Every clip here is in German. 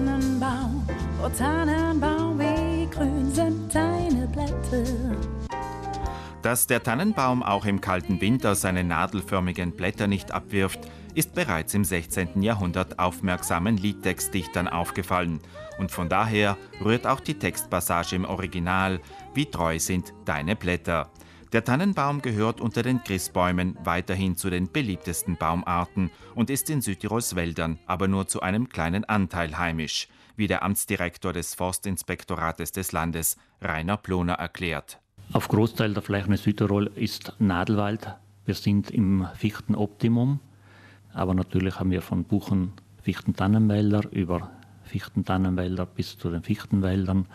Tannenbaum, oh Tannenbaum, wie grün sind deine Blätter. Dass der Tannenbaum auch im kalten Winter seine nadelförmigen Blätter nicht abwirft, ist bereits im 16. Jahrhundert aufmerksamen Liedtextdichtern aufgefallen. Und von daher rührt auch die Textpassage im Original, wie treu sind deine Blätter. Der Tannenbaum gehört unter den Christbäumen weiterhin zu den beliebtesten Baumarten und ist in Südtirols Wäldern aber nur zu einem kleinen Anteil heimisch, wie der Amtsdirektor des Forstinspektorates des Landes, Rainer Ploner, erklärt. Auf Großteil der Flächen in Südtirol ist Nadelwald. Wir sind im Fichtenoptimum, aber natürlich haben wir von Buchen Fichten-Tannenwälder über Fichten-Tannenwälder bis zu den Fichtenwäldern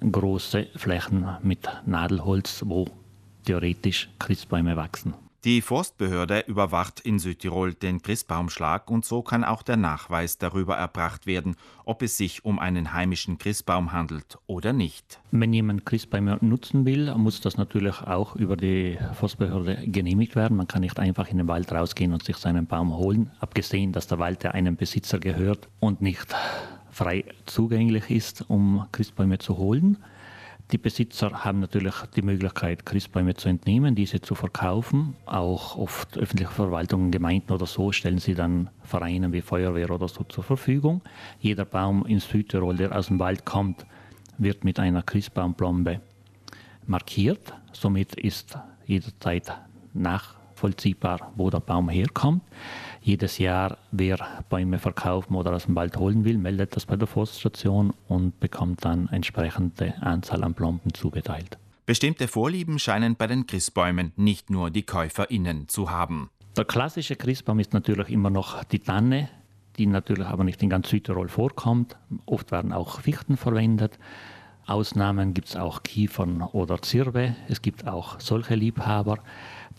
große Flächen mit Nadelholz, wo theoretisch Christbäume wachsen. Die Forstbehörde überwacht in Südtirol den Christbaumschlag und so kann auch der Nachweis darüber erbracht werden, ob es sich um einen heimischen Christbaum handelt oder nicht. Wenn jemand Christbäume nutzen will, muss das natürlich auch über die Forstbehörde genehmigt werden. Man kann nicht einfach in den Wald rausgehen und sich seinen Baum holen, abgesehen, dass der Wald ja einem Besitzer gehört und nicht frei zugänglich ist, um Christbäume zu holen. Die Besitzer haben natürlich die Möglichkeit, Christbäume zu entnehmen, diese zu verkaufen. Auch oft öffentliche Verwaltungen, Gemeinden oder so stellen sie dann Vereinen wie Feuerwehr oder so zur Verfügung. Jeder Baum in Südtirol, der aus dem Wald kommt, wird mit einer Christbaumplombe markiert. Somit ist jederzeit nachvollziehbar, wo der Baum herkommt jedes Jahr, wer Bäume verkaufen oder aus dem Wald holen will, meldet das bei der Forststation und bekommt dann entsprechende Anzahl an Plomben zugeteilt. Bestimmte Vorlieben scheinen bei den Christbäumen nicht nur die KäuferInnen zu haben. Der klassische Christbaum ist natürlich immer noch die Tanne, die natürlich aber nicht in ganz Südtirol vorkommt. Oft werden auch Fichten verwendet. Ausnahmen gibt es auch Kiefern oder Zirbe. Es gibt auch solche Liebhaber.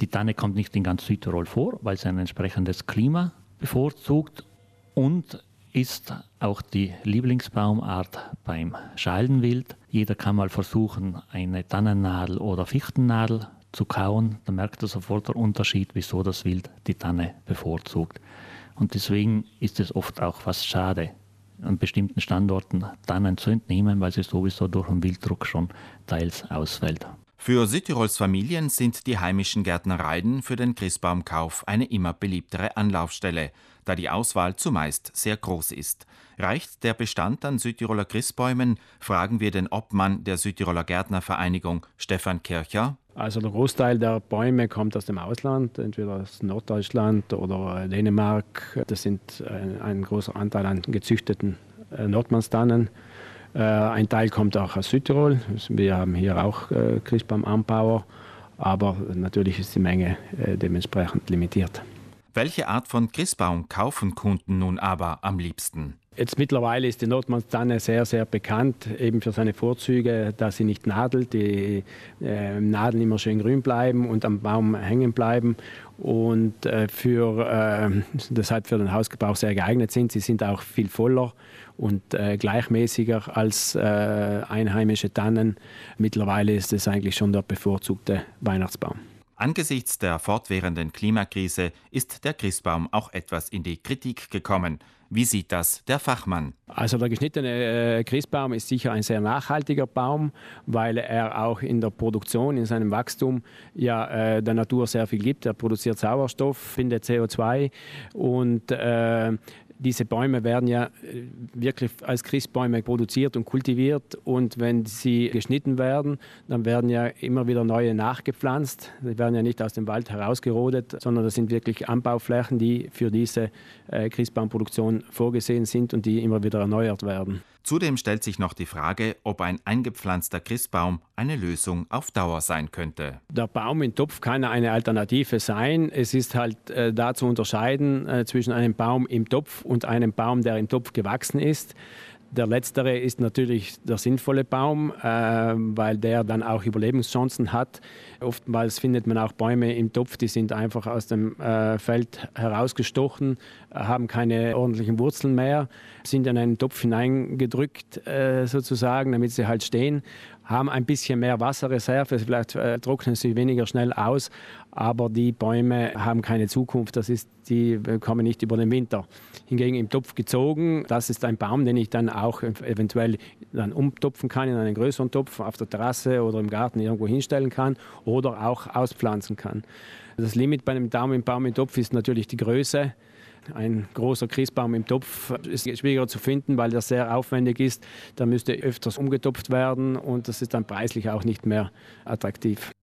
Die Tanne kommt nicht in ganz Südtirol vor, weil sie ein entsprechendes Klima bevorzugt und ist auch die Lieblingsbaumart beim Scheidenwild. Jeder kann mal versuchen, eine Tannennadel oder Fichtennadel zu kauen. Da merkt er sofort den Unterschied, wieso das Wild die Tanne bevorzugt. Und deswegen ist es oft auch fast schade, an bestimmten Standorten Tannen zu entnehmen, weil sie sowieso durch den Wilddruck schon teils ausfällt. Für Südtirols Familien sind die heimischen Gärtnereien für den Christbaumkauf eine immer beliebtere Anlaufstelle, da die Auswahl zumeist sehr groß ist. Reicht der Bestand an Südtiroler Christbäumen, fragen wir den Obmann der Südtiroler Gärtnervereinigung, Stefan Kircher. Also der Großteil der Bäume kommt aus dem Ausland, entweder aus Norddeutschland oder Dänemark. Das sind ein, ein großer Anteil an gezüchteten äh, Nordmannstannen. Äh, ein Teil kommt auch aus Südtirol. Wir haben hier auch äh, Christbaumanbauer, aber natürlich ist die Menge äh, dementsprechend limitiert. Welche Art von Christbaum kaufen Kunden nun aber am liebsten? Jetzt mittlerweile ist die Nordmannstanne sehr, sehr bekannt, eben für seine Vorzüge, dass sie nicht nadelt, die äh, Nadeln immer schön grün bleiben und am Baum hängen bleiben und äh, für, äh, deshalb für den Hausgebrauch sehr geeignet sind. Sie sind auch viel voller und äh, gleichmäßiger als äh, einheimische Tannen. Mittlerweile ist es eigentlich schon der bevorzugte Weihnachtsbaum. Angesichts der fortwährenden Klimakrise ist der Christbaum auch etwas in die Kritik gekommen. Wie sieht das der Fachmann? Also der geschnittene äh, Christbaum ist sicher ein sehr nachhaltiger Baum, weil er auch in der Produktion, in seinem Wachstum ja äh, der Natur sehr viel gibt. Er produziert Sauerstoff, findet CO2 und äh, diese Bäume werden ja äh, wirklich als Christbäume produziert und kultiviert und wenn sie geschnitten werden, dann werden ja immer wieder neue nachgepflanzt. Die werden ja nicht aus dem Wald herausgerodet, sondern das sind wirklich Anbauflächen, die für diese äh, Christbaumproduktion vorgesehen sind und die immer wieder erneuert werden. Zudem stellt sich noch die Frage, ob ein eingepflanzter Christbaum eine Lösung auf Dauer sein könnte. Der Baum im Topf kann eine Alternative sein. Es ist halt äh, da zu unterscheiden äh, zwischen einem Baum im Topf und einem Baum, der im Topf gewachsen ist. Der letztere ist natürlich der sinnvolle Baum, äh, weil der dann auch Überlebenschancen hat. Oftmals findet man auch Bäume im Topf, die sind einfach aus dem äh, Feld herausgestochen, haben keine ordentlichen Wurzeln mehr, sind in einen Topf hineingedrückt äh, sozusagen, damit sie halt stehen. Haben ein bisschen mehr Wasserreserve, vielleicht äh, trocknen sie weniger schnell aus, aber die Bäume haben keine Zukunft, das ist, die kommen nicht über den Winter. Hingegen im Topf gezogen, das ist ein Baum, den ich dann auch eventuell dann umtopfen kann in einen größeren Topf auf der Terrasse oder im Garten irgendwo hinstellen kann oder auch auspflanzen kann. Das Limit bei einem Daumenbaum im Topf ist natürlich die Größe. Ein großer Christbaum im Topf ist schwieriger zu finden, weil das sehr aufwendig ist. Da müsste öfters umgetopft werden und das ist dann preislich auch nicht mehr attraktiv.